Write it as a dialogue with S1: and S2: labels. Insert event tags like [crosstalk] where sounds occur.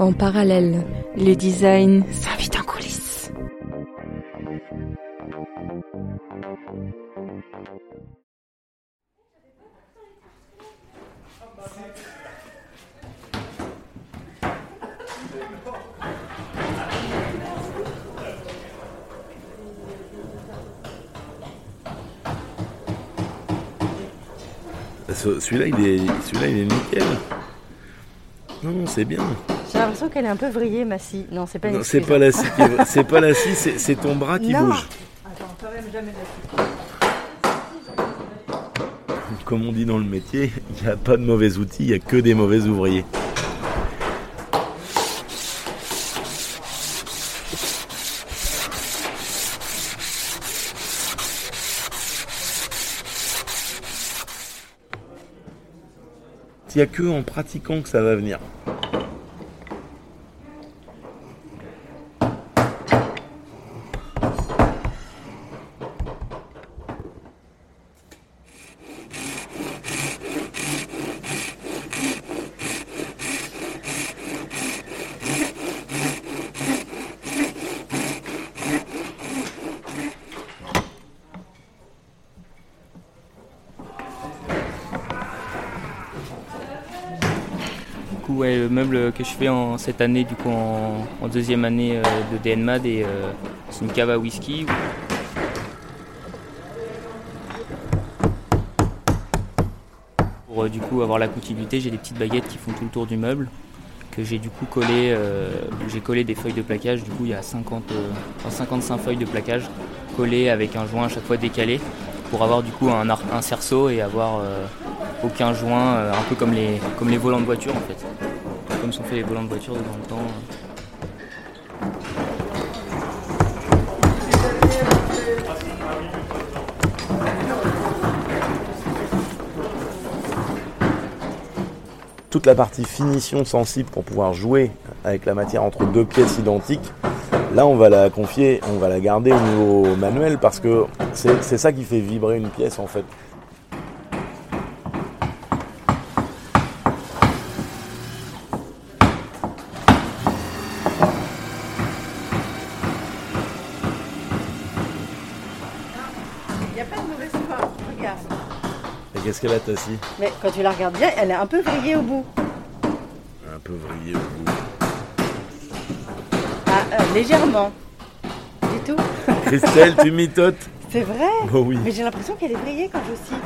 S1: En parallèle, le design s'invite en coulisses.
S2: Celui-là, il est, celui-là, il est nickel. Non, c'est bien.
S3: J'ai l'impression qu'elle est un peu vrillée, ma scie. Non, c'est pas une
S2: Non, c'est pas
S3: hein.
S2: la scie, qui est- c'est pas la scie, c'est, c'est ton bras qui
S3: Non.
S2: bouge.
S3: Attends, quand même jamais la scie.
S2: Comme on dit dans le métier, il n'y a pas de mauvais outils, il n'y a que des mauvais ouvriers. Il n'y a que en pratiquant que ça va venir.
S4: Coup, le meuble que je fais en, cette année, du coup, en, deuxième année euh, de DNMAD, euh, c'est une cave à whisky. Pour euh, du coup avoir la continuité, j'ai des petites baguettes qui font tout le tour du meuble que j'ai du coup collé, j'ai collé des feuilles de plaquage. Du coup, il y a 50, euh, enfin, 55 feuilles de plaquage collées avec un joint à chaque fois décalé pour avoir du coup un, cerceau et avoir aucun joint, euh, un peu comme les, comme les volants de voiture en fait. Comme sont fait les volants de voiture dans le temps.
S2: toute la partie finition sensible pour pouvoir jouer avec la matière entre deux pièces identiques, là on va la confier, on va la garder au niveau manuel parce que c'est ça qui fait vibrer une pièce en fait. Qu'est-ce qu'elle a, Tassie
S3: Mais quand tu la regardes bien, elle est un peu vrillée au bout.
S2: Un peu vrillée au bout.
S3: Ah, euh, légèrement. Du tout. [laughs]
S2: Christelle, tu mitotes
S3: C'est vrai
S2: oh oui.
S3: Mais j'ai l'impression qu'elle est vrillée quand je scie.